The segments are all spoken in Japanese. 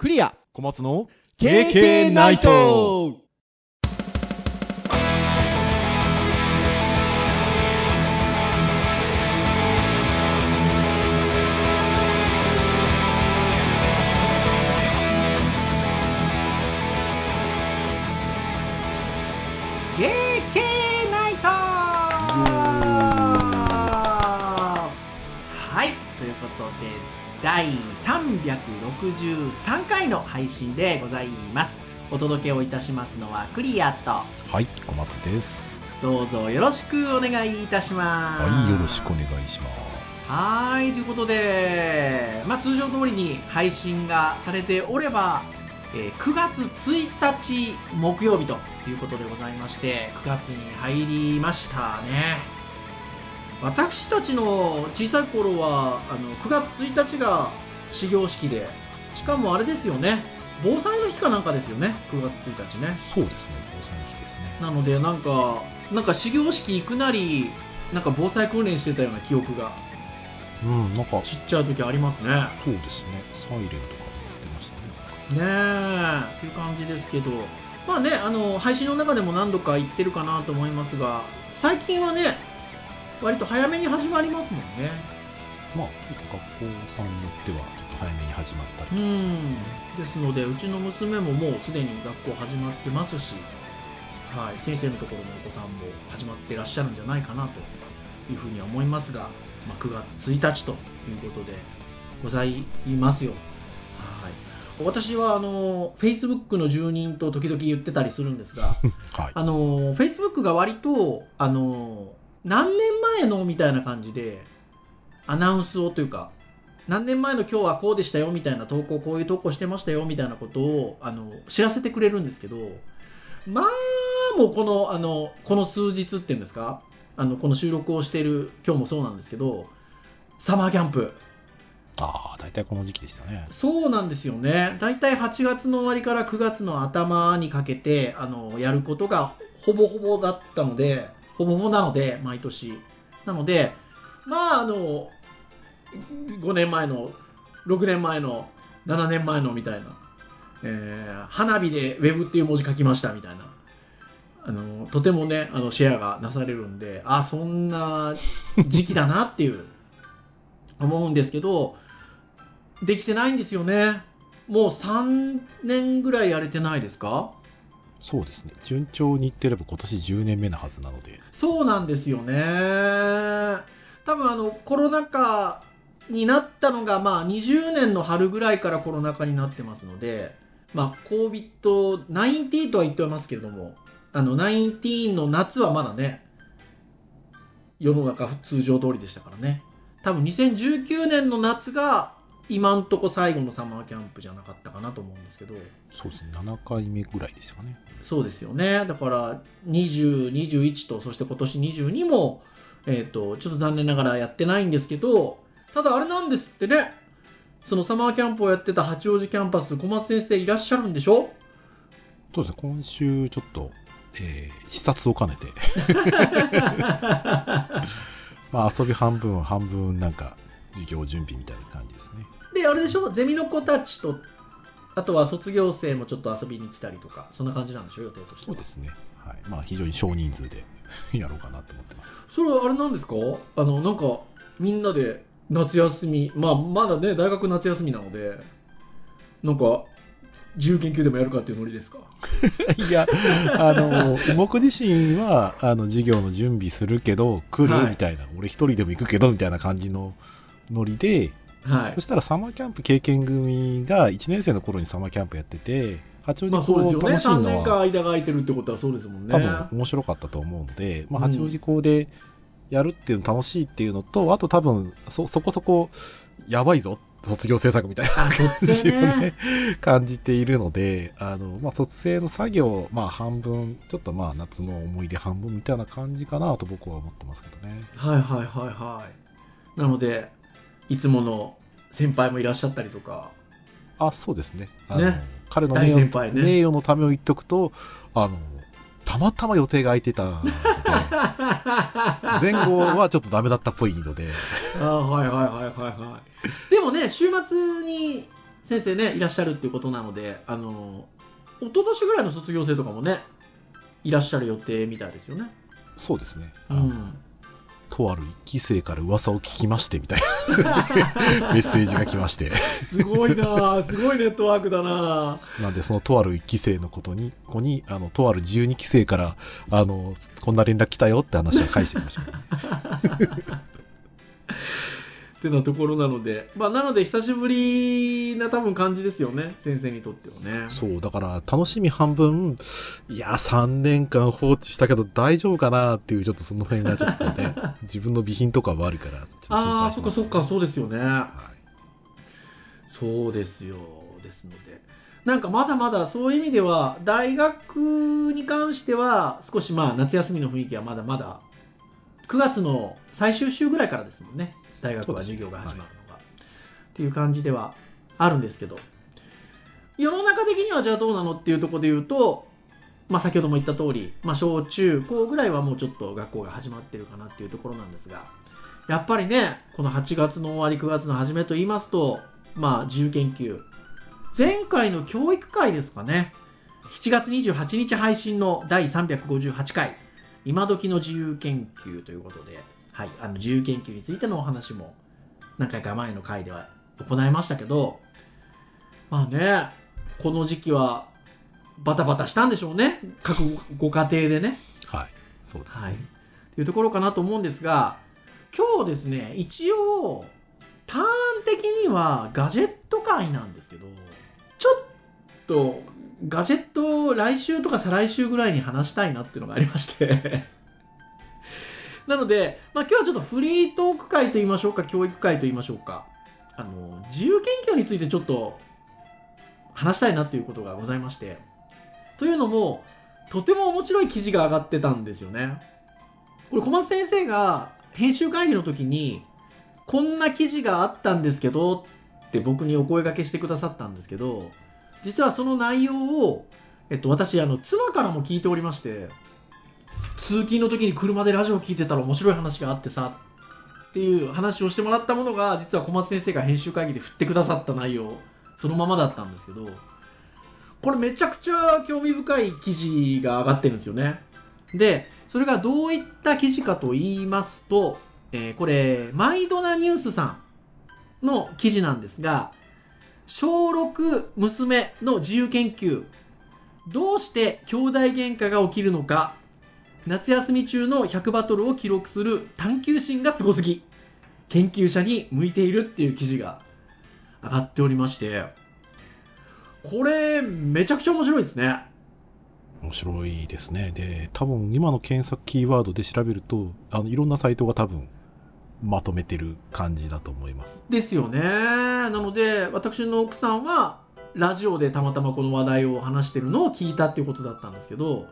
クリア。小松の KK ナイト。ナイト。はい。ということで第363回の配信でございます。お届けをいたしますのはクリアとはい小松です。どうぞよろしくお願いいたします。はいよろしくお願いします。はいということで、まあ、通常通りに配信がされておれば、えー9月1日木曜日ということでございまして9月に入りましたね私たちの小さい頃はあの9月1日が始業式でしかもあれですよね。防災の日かなんかですよね。9月1日ね。そうですね防災の日ですね。なのでなんかなんか始業式行くなりなんか防災訓練してたような記憶が。うんなんかちっちゃい時ありますね。そうですね。サイレンとかもやってましたね。ねえっていう感じですけど。まあねあの配信の中でも何度か言ってるかなと思いますが最近はね割と早めに始まりますもんね。まあ学校さんによってはちょっと早めに始まったうりしますん。ねですのでうちの娘ももうすでに学校始まってますし、はい、先生のところのお子さんも始まってらっしゃるんじゃないかなというふうには思いますが、まあ、9月1日ということでございますよ。はい。私はあの Facebook の住人と時々言ってたりするんですが はい。あの Facebook が割とあの何年前のみたいな感じでアナウンスをというか何年前の今日はこうでしたよみたいな投稿こういう投稿してましたよみたいなことをあの知らせてくれるんですけどまあもうこのあのこの数日っていうんですかあのこの収録をしている今日もそうなんですけどサマーキャンプ。ああ大体この時期でしたね。そうなんですよね。大体8月の終わりから9月の頭にかけてあのやることがほぼほぼだったのでほぼほぼなので毎年。なのでまああの5年前の6年前の7年前のみたいな、えー花火でウェブっていう文字書きましたみたいな。あのとてもねあのシェアがなされるんであそんな時期だなっていう 思うんですけどできてないんですよね。もう3年ぐらいやれてないですか？そうですね。順調にいってれば今年10年目なはずなので。そうなんですよね。多分あのコロナ禍になったのがまあ20年の春ぐらいからコロナ禍になってますのでまあ COVID-19 とは言ってますけれどもあの19の夏はまだね世の中通常通りでしたからね。多分2019年の夏が今んとこ最後のサマーキャンプじゃなかったかなと思うんですけど。そうですね。7回目ぐらいでしたかね。そうですよね。だから、20、21と、そして今年22も、えっ、と、ちょっと残念ながらやってないんですけど、ただあれなんですってね。そのサマーキャンプをやってた八王子キャンパス、小松先生いらっしゃるんでしょ？そうですね。今週ちょっと、えー視察を兼ねて。まあ遊び半分半分なんか授業準備みたいな感じですねで、あれでしょ？ゼミの子たちと、あとは卒業生もちょっと遊びに来たりとか、そんな感じなんでしょ？予定としては。そうですね。はい。まあ非常に少人数で やろうかなと思ってます。それはあれなんですか？あの、なんか、みんなで夏休み、まあ、まだね、大学夏休みなので、なんか、自由研究でもやるかっていうノリですか？いやあの僕自身はあの授業の準備するけど来る、はいみたいな俺一人でも行くけどみたいな感じのノリではいそ。したらサマーキャンプ経験組が1年生の頃にサマーキャンプやってて八王まあ子そうですよね。3校楽しいの年間は間が空いてるってことはそうですもんね。多分面白かったと思うので、まあ、うん八王子校でやるっていうの楽しいっていうのと、あと多分そそこそこやばいぞ卒業制作みたいな感じをね。感じているのであの、まあ、卒生の作業、まあ、半分ちょっとまあ夏の思い出半分みたいな感じかなと僕は思ってますけどねはいはいはいはい。なので、いつもの先輩もいらっしゃったりとか。あそうですねね大彼の名誉先輩ね名誉のためを言っとくとあのたまたま予定が空いてたので 前後はちょっとダメだったっぽいのであはいはいはいはいはい。でもね、週末に先生ねいらっしゃるっていうことなのであの一昨年ぐらいの卒業生とかもねいらっしゃる予定みたいですよね。そうですね。うん、とある一期生から噂を聞きましてみたいな メッセージが来まして。すごいなすごいネットワークだななんで、そのとある一期生のことに、子に、あの、とある12期生から、あの、こんな連絡来たよって話を返してきました。ってなところなのでまあなので久しぶりな多分感じですよね先生にとってはね。そう、だから、楽しみ半分、いや、3年間放置したけど大丈夫かなっていう、ちょっとその辺がちょっとね、自分の備品とかもあるから、ああそっかそっかそうですよね。はいそうですよですのでなんかまだまだそういう意味では大学に関しては少しまあ夏休みの雰囲気はまだまだ9月の最終週ぐらいからですもんね大学は授業が始まるのが、っていう感じではあるんですけど。世の中的にはじゃあどうなのっていうところで言うとまあ先ほども言った通り、まあ、小中高ぐらいはもうちょっと学校が始まってるかなっていうところなんですがやっぱりねこの8月の終わり9月の初めと言いますとまあ、自由研究。前回の教育会ですかね。7月28日配信の第358回、今時の自由研究ということで、はい、あの自由研究についてのお話も何回か前の回では行いましたけど、まあね、この時期はバタバタしたんでしょうね。各ご家庭でね。はい。そうですね。はい。というところかなと思うんですが、今日ですね、一応、ターン的にはガジェット会なんですけど、ちょっとガジェットを来週とか再来週ぐらいに話したいなっていうのがありまして。なので、まあ、今日はちょっとフリートーク会と言いましょうか、教育会と言いましょうか。あの、自由研究についてちょっと話したいなということがございまして。というのも、とても面白い記事が上がってたんですよね。これ小松先生が編集会議の時にこんな記事があったんですけどって僕にお声掛けしてくださったんですけど実はその内容を、えっと、私あの妻からも聞いておりまして通勤の時に車でラジオ聞いてたら面白い話があってさっていう話をしてもらったものが実は小松先生が編集会議で振ってくださった内容そのままだったんですけどこれめちゃくちゃ興味深い記事が上がってるんですよね。でそれがどういった記事かと言いますと、えーこれ、マイドナニュースさんの記事なんですが、小6娘の自由研究、どうして兄弟喧嘩が起きるのか、夏休み中の100バトルを記録する探求心がすごすぎ、研究者に向いているっていう記事が上がっておりまして、これ、めちゃくちゃ面白いですね。面白いですね。で、多分今の検索キーワードで調べると、あの、いろんなサイトが多分、まとめてる感じだと思います。ですよね。なので、私の奥さんは、ラジオでたまたまこの話題を話してるのを聞いたっていうことだったんですけど、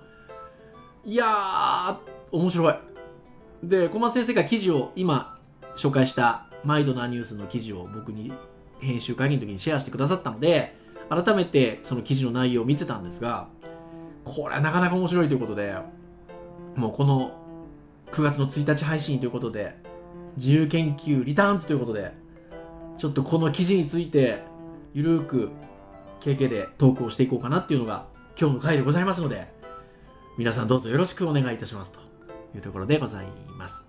いやー、面白い。で、小松先生が記事を今紹介したマイドなニュースの記事を僕に編集会議の時にシェアしてくださったので、改めてその記事の内容を見てたんですが、これはなかなか面白いということで、もうこの9月の1日配信ということで、自由研究リターンズということで、ちょっとこの記事について、ゆるーく、KK でトークをしていこうかなっていうのが、今日の回でございますので、皆さんどうぞよろしくお願いいたしますというところでございます。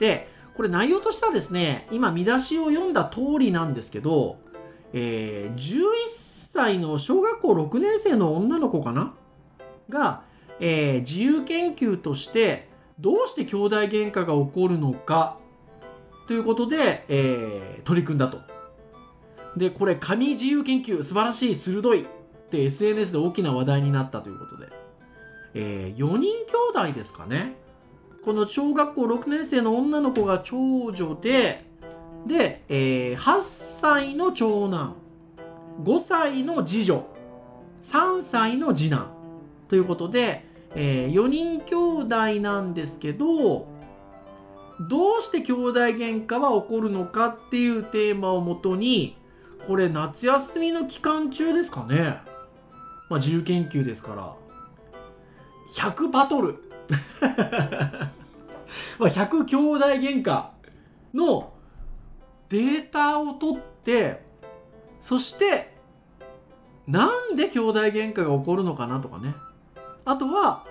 で、これ内容としてはですね、今見出しを読んだ通りなんですけど、えー11歳の小学校6年生の女の子かな？が、えー自由研究として、どうして兄弟喧嘩が起こるのか？ということで、えー取り組んだと。で、これ、紙自由研究、素晴らしい、鋭いって SNS で大きな話題になったということで、え4人兄弟ですかね。この小学校6年生の女の子が長女で、で、えー8歳の長男、5歳の次女、3歳の次男ということで、え4人兄弟なんですけど、どうして兄弟喧嘩は起こるのかっていうテーマをもとに、これ夏休みの期間中ですかね。まあ自由研究ですから。100バトル。まあ100兄弟喧嘩のデータを取って、そしてなんで兄弟喧嘩が起こるのかなとかねあとは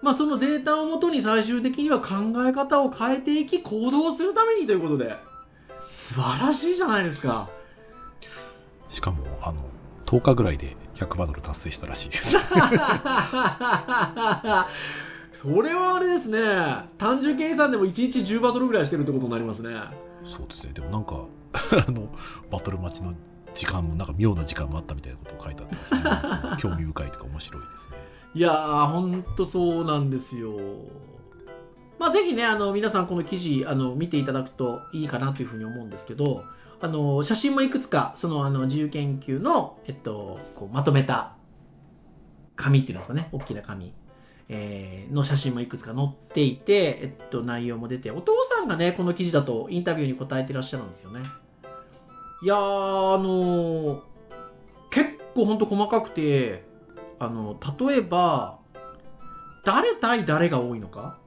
まあそのデータをもとに最終的には考え方を変えていき行動するためにということで素晴らしいじゃないですかしかも、あの、10日ぐらいで100バトル達成したらしいです。それはあれですね単純計算でも1日10バトルぐらいしてるってことになりますねそうですね。でもなんか、あの、バトル待ちの時間も、なんか妙な時間もあったみたいなことを書いてあって 興味深いとか面白いですね。いやーほんとそうなんですよまあぜひねあの皆さんこの記事あの見ていただくといいかなというふうに思うんですけどあの写真もいくつかそのあの自由研究の、えっと、こうまとめた紙っていうんですかね。大きな紙、えーの写真もいくつか載っていて、えっと、内容も出てお父さんがねこの記事だとインタビューに答えてらっしゃるんですよね。いやーあの結構ほんと細かくてあの例えば誰対誰が多いのか、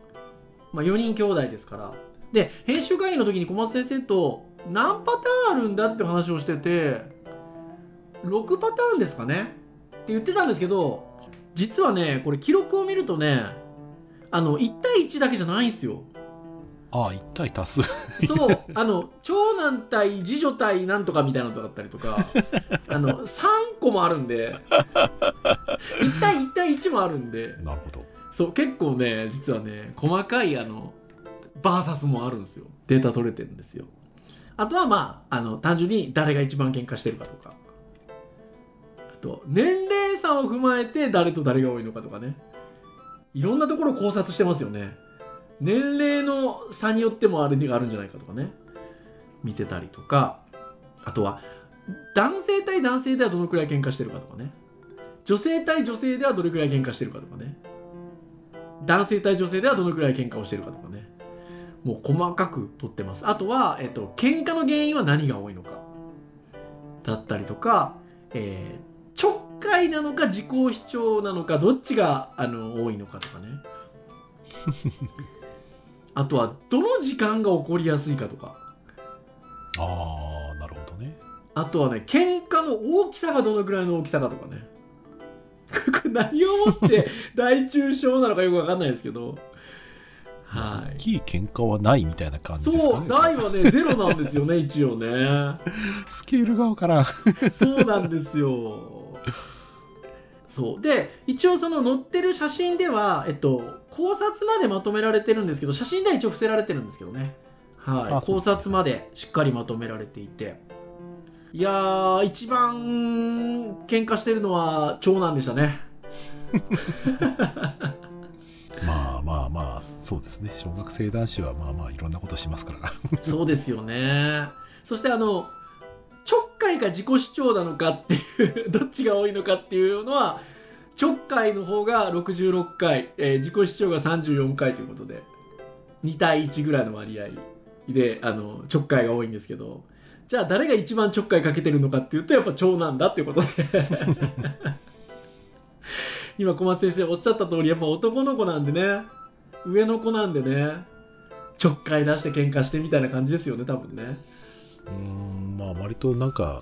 まあ、4人兄弟ですから。で編集会議の時に小松先生と何パターンあるんだって話をしてて6パターンですかね？って言ってたんですけど実はねこれ記録を見るとねあの1対1だけじゃないんですよ。ああ、1対多数。そう。あの長男対次女対なんとかみたいなのだったりとか あの3個もあるんで1対1対1もあるんで。なるほど。そう結構ね実はね細かいあのバーサスもあるんですよ。データ取れてるんですよあとはまああの単純に誰が一番喧嘩してるかとか。あと年齢差を踏まえて誰と誰が多いのかとかね。いろんなところ考察してますよね。年齢の差によってもあれがあるんじゃないかとかね。見てたりとか。あとは男性対男性ではどのくらい喧嘩してるかとかね。女性対女性ではどれくらい喧嘩してるかとかね。男性対女性ではどのくらい喧嘩をしてるかとかね。もう細かく取ってます。あとは、えっと、喧嘩の原因は何が多いのか。だったりとか、えーちょっかいなのか自己主張なのかどっちがあの多いのかとかね。あとはどの時間が起こりやすいかとか。ああ、なるほどね。あとはね喧嘩の大きさがどのくらいの大きさかとかね。これ何をもって大中小なのかよくわかんないですけどはい。大きい喧嘩はないみたいな感じですかね。そう大はね ゼロなんですよね一応ね。スケールがわからん。そうなんですよ。そう。で一応その載ってる写真では、えっと、考察までまとめられてるんですけど写真では一応伏せられてるんですけどね。はい。考察までしっかりまとめられていて。いやー一番喧嘩してるのは長男でしたね まあまあまあ、そうですね。小学生男子はまあまあいろんなことしますから。そうですよねそしてあのちょっかいか自己主張なのかっていうどっちが多いのかっていうのはちょっかいの方が66回、えー自己主張が34回ということで2対1ぐらいの割合であのちょっかいが多いんですけどじゃあ誰が一番ちょっかいかけてるのかっていうとやっぱ長男だっていうことで 今小松先生おっしゃった通りやっぱ男の子なんでね。上の子なんでね。ちょっかい出して喧嘩してみたいな感じですよね多分ね。うーん、まあ割となんか、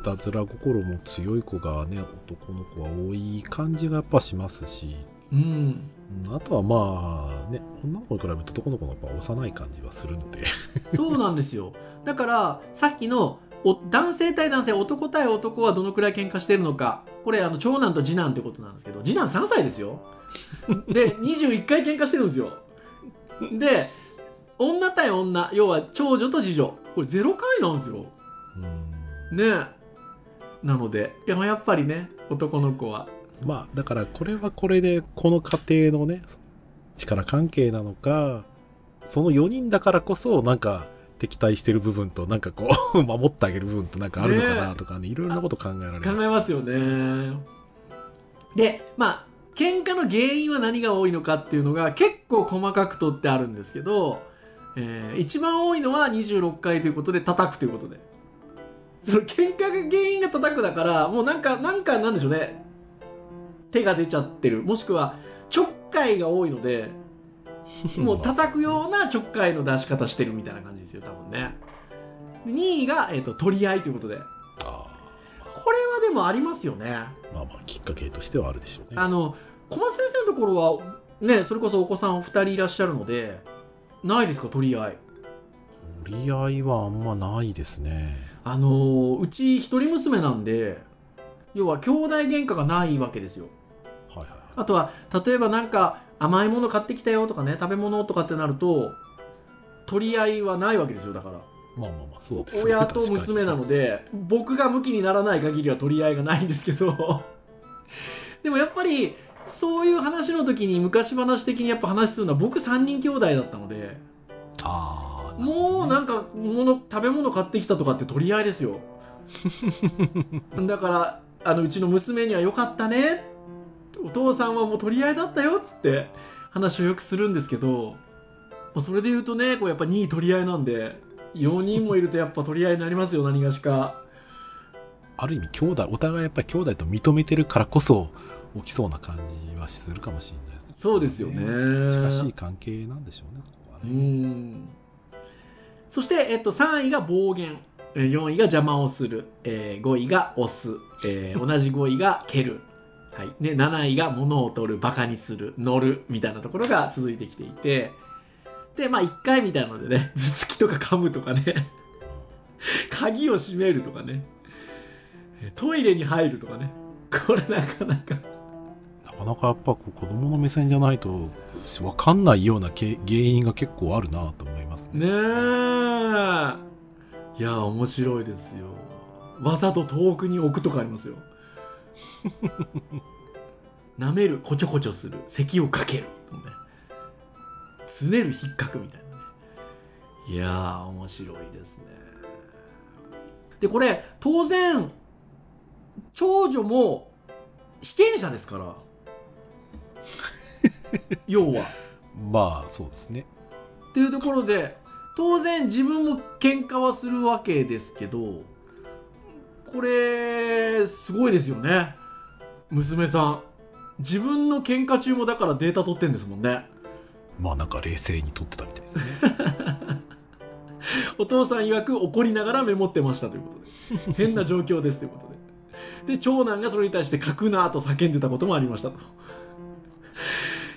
いたずら心も強い子がね、男の子は多い感じがやっぱしますし、うん。うんあとはまあね、女の子に比べると男の子のやっぱ幼い感じはするので、そうなんですよ。だからさっきのお男性対男性男対男はどのくらい喧嘩してるのかこれあの長男と次男ってことなんですけど次男3歳ですよ。で21回喧嘩してるんですよ。で女対女要は長女と次女。これ0回なんですよ。うん。ね。なのでいややっぱりね男の子は。まあだからこれはこれでこの家庭のね、力関係なのか、その4人だからこそなんか敵対してる部分となんかこう 守ってあげる部分となんかあるのかなとかね、いろいろなこと考えられます。考えますよね。でまあ喧嘩の原因は何が多いのかっていうのが結構細かく取ってあるんですけど、えー一番多いのは26回ということで叩くということで。その喧嘩が原因が叩くだからもうなんかなんかなんでしょうね。手が出ちゃってる。もしくはちょっかいが多いので もう叩くようなちょっかいの出し方してるみたいな感じですよ多分ね。で2位が、えー、と取り合いということで。あれはでもありますよね。まあまあきっかけとしてはあるでしょうね。あの小松先生のところはねそれこそお子さんお二人いらっしゃるのでないですか取り合い。取り合いはあんまないですね。あのーうち一人娘なんで要は兄弟喧嘩がないわけですよ。はいはいはい。あとは例えばなんか甘いもの買ってきたよとかね食べ物とかってなると取り合いはないわけですよだから。まあまあまあそうですね。親と娘なので僕が向きにならない限りは取り合いがないんですけど。でもやっぱりそういう話の時に昔話的にやっぱ話するのは僕3人兄弟だったので。ああもうなんか物食べ物買ってきたとかって取り合いですよ。だからあのうちの娘には良かったねお父さんはもう取り合いだったよっつって話をよくするんですけどまあそれで言うとねこうやっぱ2位取り合いなんで4人もいるとやっぱ取り合いになりますよ何がしか。ある意味兄弟お互いやっぱり兄弟と認めてるからこそ起きそうな感じはするかもしれないですね。そうですよね。近しい関係なんでしょうねここはうねん。そして、えっと、3位が暴言。えー4位が邪魔をする、えー5位が押す、えー同じ5位が蹴る、はい。ね、7位が物を取るバカにする乗るみたいなところが続いてきていてでまあ1回みたいなのでね 頭突きとか噛むとかね 鍵を閉めるとかねえートイレに入るとかねこれなかなか。なかなかやっぱ子供の目線じゃないと分かんないようなけ原因が結構あるなと思いますね。ねえ。いや面白いですよ。わざと遠くに置くとかありますよ舐めるこちょこちょする。咳をかける。つねる引っかくみたいな。ねいやー面白いですね。でこれ当然長女も被験者ですから。要は。まあそうですね。っていうところで当然自分も喧嘩はするわけですけどこれすごいですよね。娘さん。自分の喧嘩中もだからデータ取ってんですもんね。まあなんか冷静に撮ってたみたいですね。お父さん曰く怒りながらメモってましたということで。変な状況ですということで。で長男がそれに対して書くなと叫んでたこともありましたと。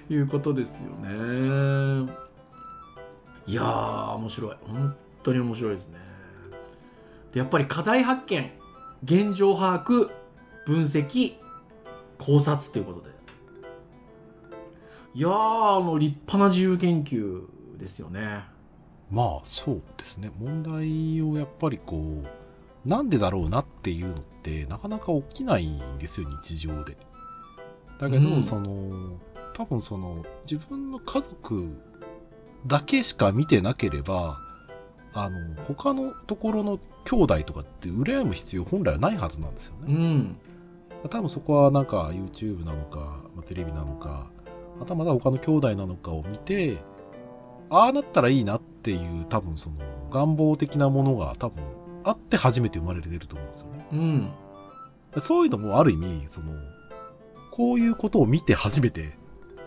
いうことですよね。いやー面白い。本当に面白いですね。でやっぱり課題発見現状把握分析考察ということで。いやーあの立派な自由研究ですよね。まあそうですね。問題をやっぱりこうなんでだろうなっていうのってなかなか起きないんですよ日常で。だけど、うん。その多分その自分の家族だけしか見てなければあの他のところの兄弟とかって羨む必要本来はないはずなんですよね、うん。多分そこはなんか YouTube なのか、まあ、テレビなのか、またまた他の兄弟なのかを見て、ああなったらいいなっていう多分その願望的なものが多分あって初めて生まれてると思うんですよね。うん。そういうのもある意味、その、こういうことを見て初めて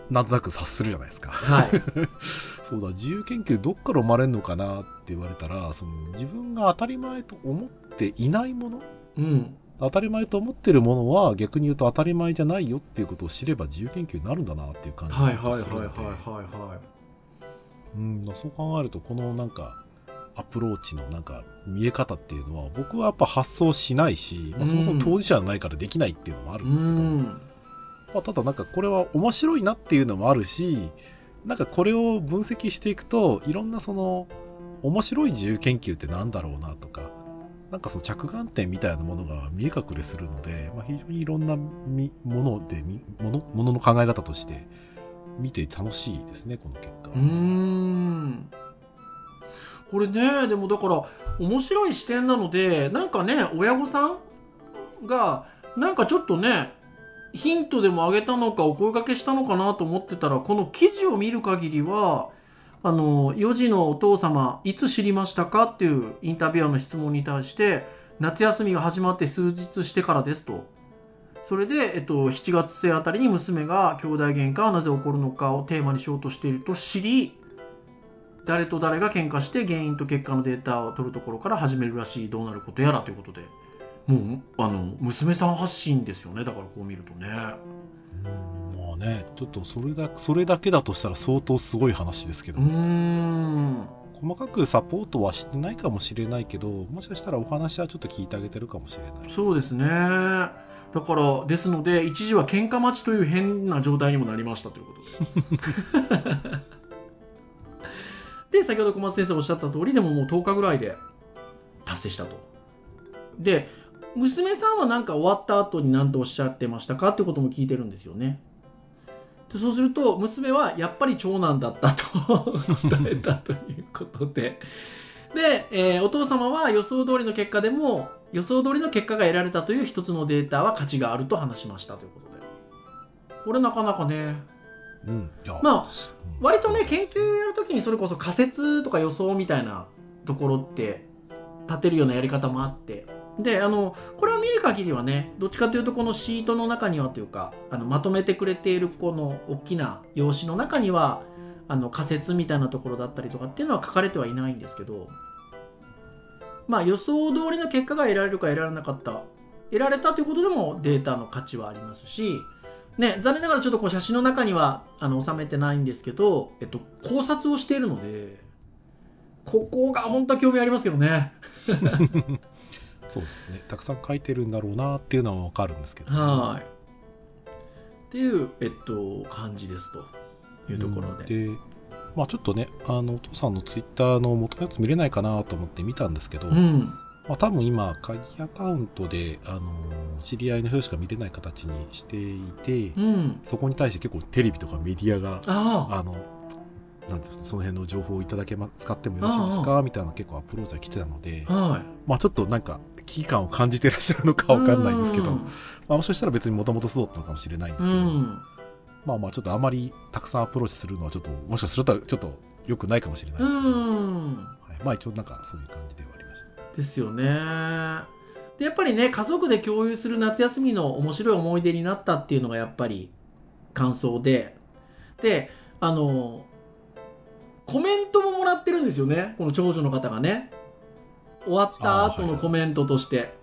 なんとなく察するじゃないですか。はい。そうだ、自由研究どっから生まれるのかなって言われたら、その自分が当たり前と思っていないものうん。当たり前と思ってるものは逆に言うと当たり前じゃないよっていうことを知れば自由研究になるんだなっていう感じはいはいはいはいするので。はいはいうんそう考えるとこのなんかアプローチのなんか見え方っていうのは僕はやっぱ発想しないし、まあ、そもそも当事者じゃないからできないっていうのもあるんですけど、うんまあ、ただなんかこれは面白いなっていうのもあるしなんかこれを分析していくといろんなその面白い自由研究ってなんだろうなとかなんかその着眼点みたいなものが見え隠れするので、まあ、非常にいろんなみものでみものものの考え方として見て楽しいですねこの結果うん。これねでもだから面白い視点なのでなんかね親御さんがなんかちょっとねヒントでもあげたのかお声掛けしたのかなと思ってたらこの記事を見る限りはあの4時のお父様いつ知りましたかっていうインタビュアーの質問に対して夏休みが始まって数日してからですと。それで、えっと、7月末あたりに娘が兄弟喧嘩はなぜ起こるのかをテーマにしようとしていると知り誰と誰が喧嘩して原因と結果のデータを取るところから始めるらしい。どうなることやらということで。もうあの娘さん発信ですよね。だからこう見るとね。うん。まあね、ちょっとそれだそれだけだとしたら相当すごい話ですけど、うーん。細かくサポートはしてないかもしれないけど、もしかしたらお話はちょっと聞いてあげてるかもしれない。そうですね。だからですので一時は喧嘩待ちという変な状態にもなりましたということで。で先ほど小松先生おっしゃった通りでももう10日ぐらいで達成したと。で娘さんは何か終わった後に何とおっしゃってましたかってことも聞いてるんですよね。でそうすると娘はやっぱり長男だったと答えたということで。で、えーお父様は予想通りの結果でも予想通りの結果が得られたという一つのデータは価値があると話しましたということで。これなかなかね。うん。まあう。ん割とね研究やるときにそれこそ仮説とか予想みたいなところって立てるようなやり方もあってであのこれを見る限りはねどっちかというとこのシートの中にはというかあのまとめてくれているこの大きな用紙の中にはあの仮説みたいなところだったりとかっていうのは書かれてはいないんですけどまあ予想通りの結果が得られるか得られなかった得られたということでもデータの価値はありますしね、残念ながらちょっとこう写真の中にはあの収めてないんですけど、えっと、考察をしているのでここが本当は興味ありますけどね。そうですね。たくさん書いてるんだろうなっていうのはわかるんですけど、はい。っていう、えっと、感じですというところで。で、まあちょっとね、あの、お父さんのツイッターの元のやつ見れないかなと思って見たんですけど、うん。まあ多分今、鍵アカウントで、あの、知り合いの人しか見れない形にしていて、うん。そこに対して結構テレビとかメディアが、あの、なんでその辺の情報をいただけま、使ってもよろしいですかみたいな結構アプローチが来てたので、はまあちょっとなんか危機感を感じてらっしゃるのかい。わかんないんですけど、うんまあもしかしたら別にもともとそうだったのかもしれないんでうすけど、ん。まあまあちょっとあまりたくさんアプローチするのはちょっと、もしかするとちょっと良くないかもしれないですけど、うん。はい、まあ一応なんかそういう感じではありました。ですよね。で、やっぱりね、家族で共有する夏休みの面白い思い出になったっていうのがやっぱり感想で、で、あの、コメントももらってるんですよね、この長女の方がね。終わった後のコメントとして。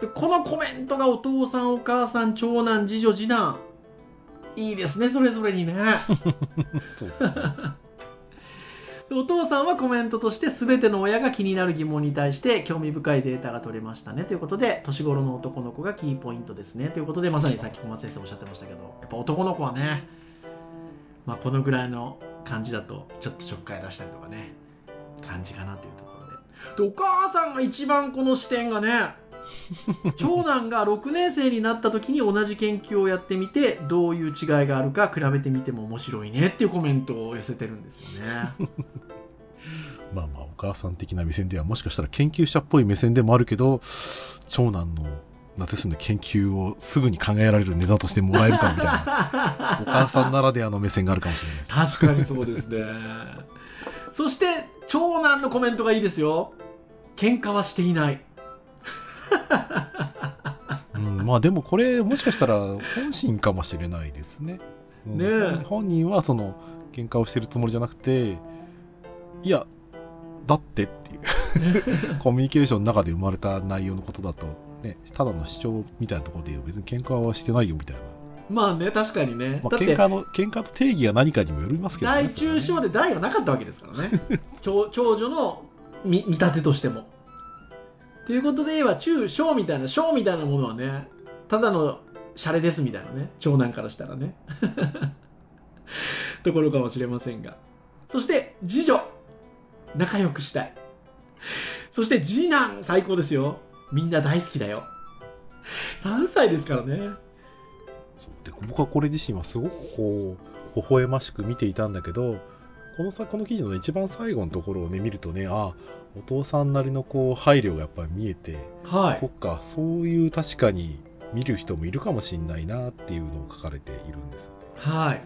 で、このコメントがお父さん、お母さん、長男、次女、次男。いいですね、それぞれにね。お父さんはコメントとして全ての親が気になる疑問に対して興味深いデータが取れましたねということで年頃の男の子がキーポイントですねということでまさにさっき小松先生おっしゃってましたけどやっぱ男の子はね、まあ、このぐらいの感じだとちょっとちょっかい出したりとかね感じかなというところででお母さんが一番この視点がね 長男が6年生になった時に同じ研究をやってみてどういう違いがあるか比べてみても面白いねっていうコメントを寄せてるんですよね。まあまあお母さん的な目線ではもしかしたら研究者っぽい目線でもあるけど、長男の夏休みの研究をすぐに考えられるネタとしてもらえるかみたいな、お母さんならではの目線があるかもしれないです。確かにそうですね。そして、長男のコメントがいいですよ。喧嘩はしていない。うん、まあでもこれもしかしたら本心かもしれないですね。うんねえ本人はその喧嘩をしてるつもりじゃなくて、いや、だってっていう コミュニケーションの中で生まれた内容のことだと、ね、ただの主張みたいなところで別に喧嘩はしてないよみたいな。まあね、確かにね。まあ、だって、喧嘩の喧嘩と定義が何かにもよりますけどね。大中小で大はなかったわけですからね。長長女の見見立てとしても。ということで言えば、中小みたいな、小みたいなものはね、ただのシャレですみたいなね。長男からしたらね。ところかもしれませんが。そして、次女。仲良くしたい。そして、次男。最高ですよ。みんな大好きだよ。3歳ですからね。で僕はこれ自身はすごくこう微笑ましく見ていたんだけどこのさこの記事の一番最後のところをね見るとねあお父さんなりのこう配慮がやっぱり見えて、はい。そっかそういう確かに見る人もいるかもしれないなっていうのを書かれているんですよはい。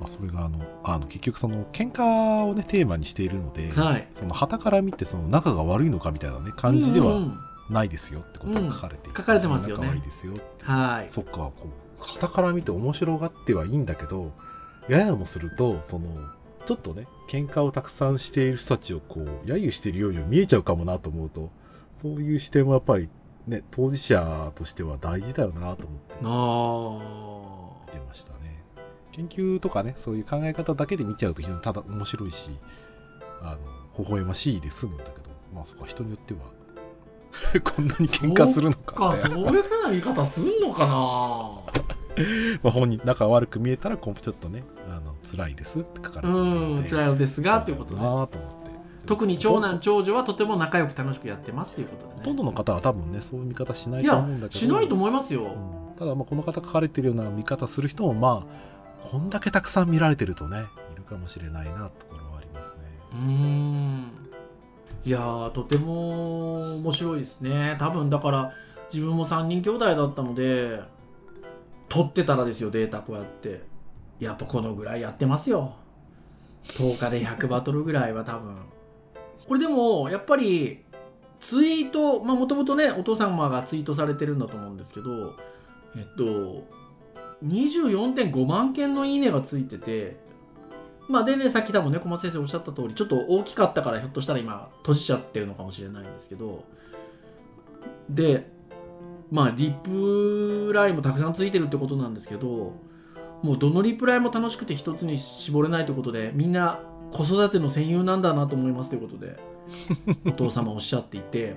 まあ、それがあのあの結局その喧嘩をねテーマにしているので、はい。その旗から見てその仲が悪いのかみたいなね感じではないですよってことが書かれていて、うん書かれてますよね仲悪いですよはい。そっか、こう、傍から見て面白がってはいいんだけど、ややもすると、その、ちょっとね、喧嘩をたくさんしている人たちをこう、揶揄しているようにも見えちゃうかもなと思うと、そういう視点もやっぱりね、当事者としては大事だよなと思ってあ見てましたね。研究とかね、そういう考え方だけで見ちゃうと非常にただ面白いし、あの、微笑ましいで済むんだけど、まあそこは人によっては、こんなに喧嘩するのあ。かか、そういうふうな見方すんのかな まあ本人仲悪く見えたらこうちょっとねあの辛いですって書かれてるうん、辛いのですが、ということで。なと思って特に長男、長女はとても仲良く楽しくやってますということでね。ほとんどの方は多分ねそういう見方しないと思うんだけどしないと思いますよ。うんただまあこの方書かれてるような見方する人もまあこんだけたくさん見られてるとねいるかもしれないなところはありますねうーん。いやー、とても面白いですね。多分だから、自分も3人兄弟だったので、取ってたらですよ、データこうやって。やっぱこのぐらいやってますよ。10日で100バトルぐらいは多分。これでも、やっぱり、ツイート、まあもともとね、お父様がツイートされてるんだと思うんですけど、えっと、24.5万件のいいねがついてて、まあでね、さっき多分ね、小松先生おっしゃった通り、ちょっと大きかったからひょっとしたら今閉じちゃってるのかもしれないんですけど、で、まあリプライもたくさんついてるってことなんですけど、もうどのリプライも楽しくて一つに絞れないということで、みんな子育ての戦友なんだなと思いますということで、お父様おっしゃっていて、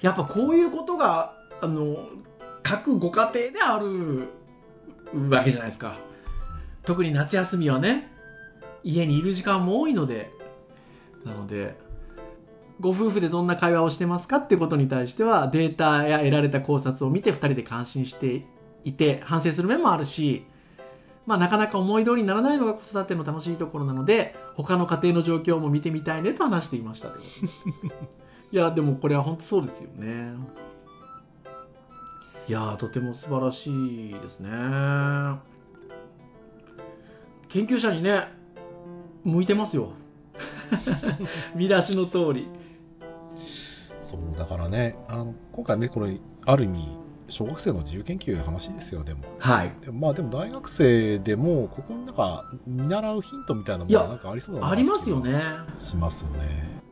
やっぱこういうことが、あの、各ご家庭であるわけじゃないですか。特に夏休みはね家にいる時間も多いのでなのでご夫婦でどんな会話をしてますかってことに対してはデータや得られた考察を見て2人で感心していて反省する面もあるしまあなかなか思い通りにならないのが子育ての楽しいところなので他の家庭の状況も見てみたいねと話していましたってことで いやでもこれは本当そうですよね。いやーとても素晴らしいですね。研究者にね向いてますよ。見出しの通りそうだからねあの今回ねこれある意味小学生の自由研究の話ですよでも。はい。でもまあでも大学生でもここになんか見習うヒントみたいなものがなんかありそうだなありますよね。しますよね。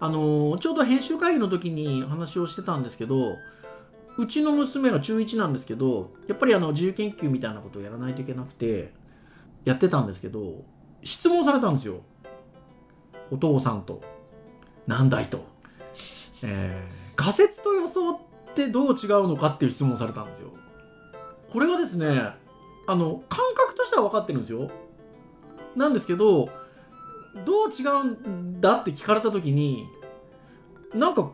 あのーちょうど編集会議の時に話をしてたんですけどうちの娘が中1なんですけどやっぱりあの自由研究みたいなことをやらないといけなくてやってたんですけど質問されたんですよ。お父さんと。何だいと、えー。仮説と予想ってどう違うのかっていう質問をされたんですよ。これがですねあの感覚としては分かってるんですよ。なんですけどどう違うんだって聞かれた時になんか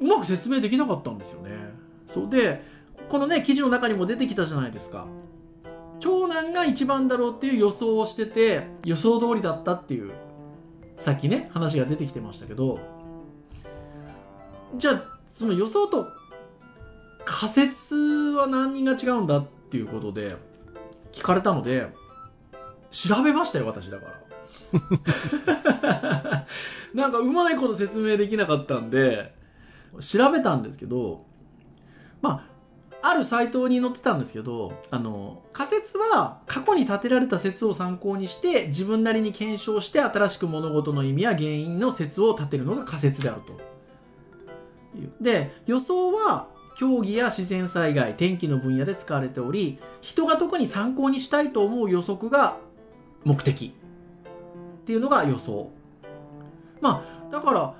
うまく説明できなかったんですよね。そう。でこのね記事の中にも出てきたじゃないですか。長男が一番だろうっていう予想をしてて予想通りだったっていうさっきね話が出てきてましたけどじゃあその予想と仮説は何が違うんだっていうことで聞かれたので調べましたよ私だから。なんかうまいこと説明できなかったんで調べたんですけどまああるサイトに載ってたんですけどあの仮説は過去に立てられた説を参考にして自分なりに検証して新しく物事の意味や原因の説を立てるのが仮説であると。いう。で予想は競技や自然災害天気の分野で使われており人が特に参考にしたいと思う予測が目的。っていうのが予想。まあだから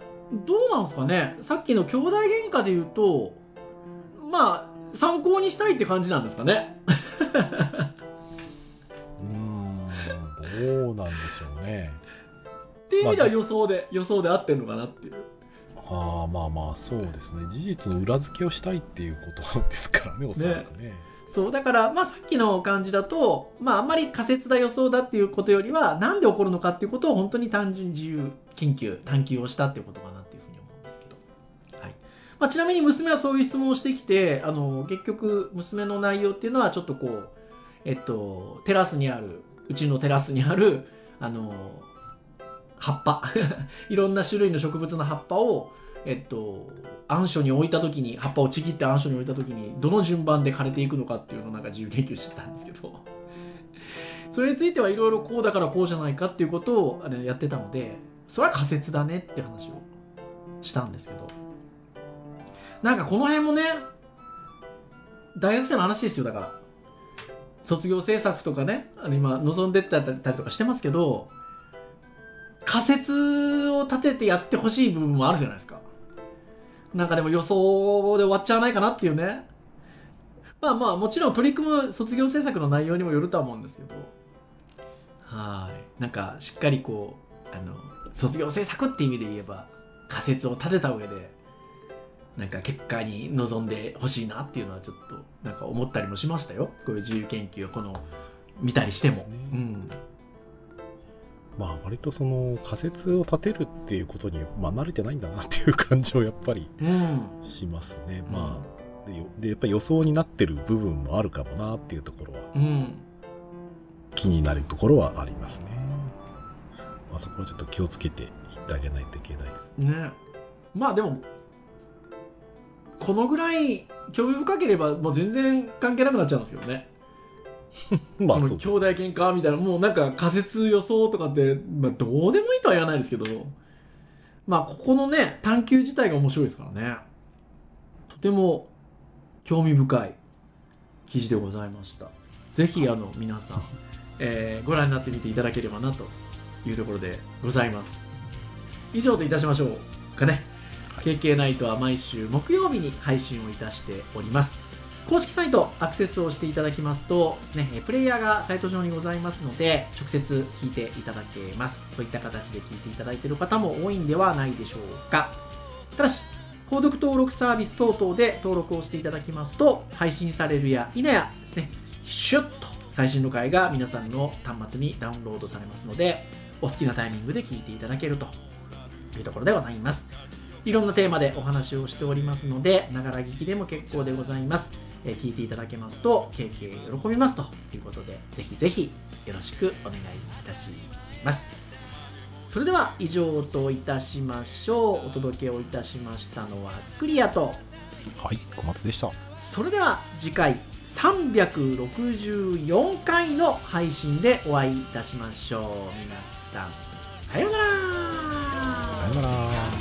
どうなんですかね。さっきの兄弟喧嘩で言うとまあ参考にしたいって感じなんですかね。うーんどうなんでしょうね。っていう意味では予想で、予想で合ってんのかなっていうあまあまあそうですね。事実の裏付けをしたいっていうことですからねおそらくね。そうだからまあさっきの感じだとまああんまり仮説だ予想だっていうことよりはなんで起こるのかっていうことを本当に単純に自由研究探求をしたっていうことかなっていうふうに思うんですけど、はい。まあ、ちなみに娘はそういう質問をしてきてあの結局娘の内容っていうのはちょっとこうえっとテラスにあるうちのテラスにあるあの葉っぱ。いろんな種類の植物の葉っぱをえっと暗所に置いた時に葉っぱをちぎって暗所に置いた時にどの順番で枯れていくのかっていうのをなんか自由研究してたんですけど。それについてはいろいろこうだからこうじゃないかっていうことをあれやってたのでそれは仮説だねって話をしたんですけど。なんかこの辺もね大学生の話ですよだから。卒業制作とかねあの今望んでったりとかしてますけど仮説を立ててやってほしい部分もあるじゃないですか。なんかでも予想で終わっちゃわないかなっていうね。まあまあもちろん取り組む卒業制作の内容にもよるとは思うんですけど。はい。なんかしっかりこうあの卒業制作って意味で言えば仮説を立てた上でなんか結果に臨んでほしいなっていうのはちょっとなんか思ったりもしましたよ。こういう自由研究をこの見たりしても、そうね。うんまあ割とその仮説を立てるっていうことに、まあ、慣れてないんだなっていう感じをやっぱりうんしますね。まあでやっぱり予想になってる部分もあるかもなっていうところはうん気になるところはありますね。まあ、そこはちょっと気をつけていってあげないといけないです。ねまあでもこのぐらい興味深ければもう全然関係なくなっちゃうんですけどね まあ兄。弟喧嘩みたいなもうなんか仮説予想とかって、まあ、どうでもいいとは言わないですけどまあここのね探求自体が面白いですからね。とても興味深い記事でございました。ぜひあの皆さん、えーご覧になってみていただければなというところでございます。以上といたしましょうかね、はい。KK ナイトは毎週木曜日に配信をいたしております公式サイトアクセスをしていただきますとですね、プレイヤーがサイト上にございますので、直接聞いていただけます。そういった形で聞いていただいている方も多いんではないでしょうか。ただし、購読登録サービス等々で登録をしていただきますと、配信されるや否やですね、シュッと最新の回が皆さんの端末にダウンロードされますので、お好きなタイミングで聞いていただけるというところでございます。いろんなテーマでお話をしておりますので、ながら聞きでも結構でございます。えー聞いていただけますと、経験喜びますということで、ぜひぜひよろしくお願いいたします。それでは以上といたしましょう。お届けをいたしましたのはクリアと、はい、小松でした。それでは次回364回の配信でお会いいたしましょう。皆さん、さようならさよなら。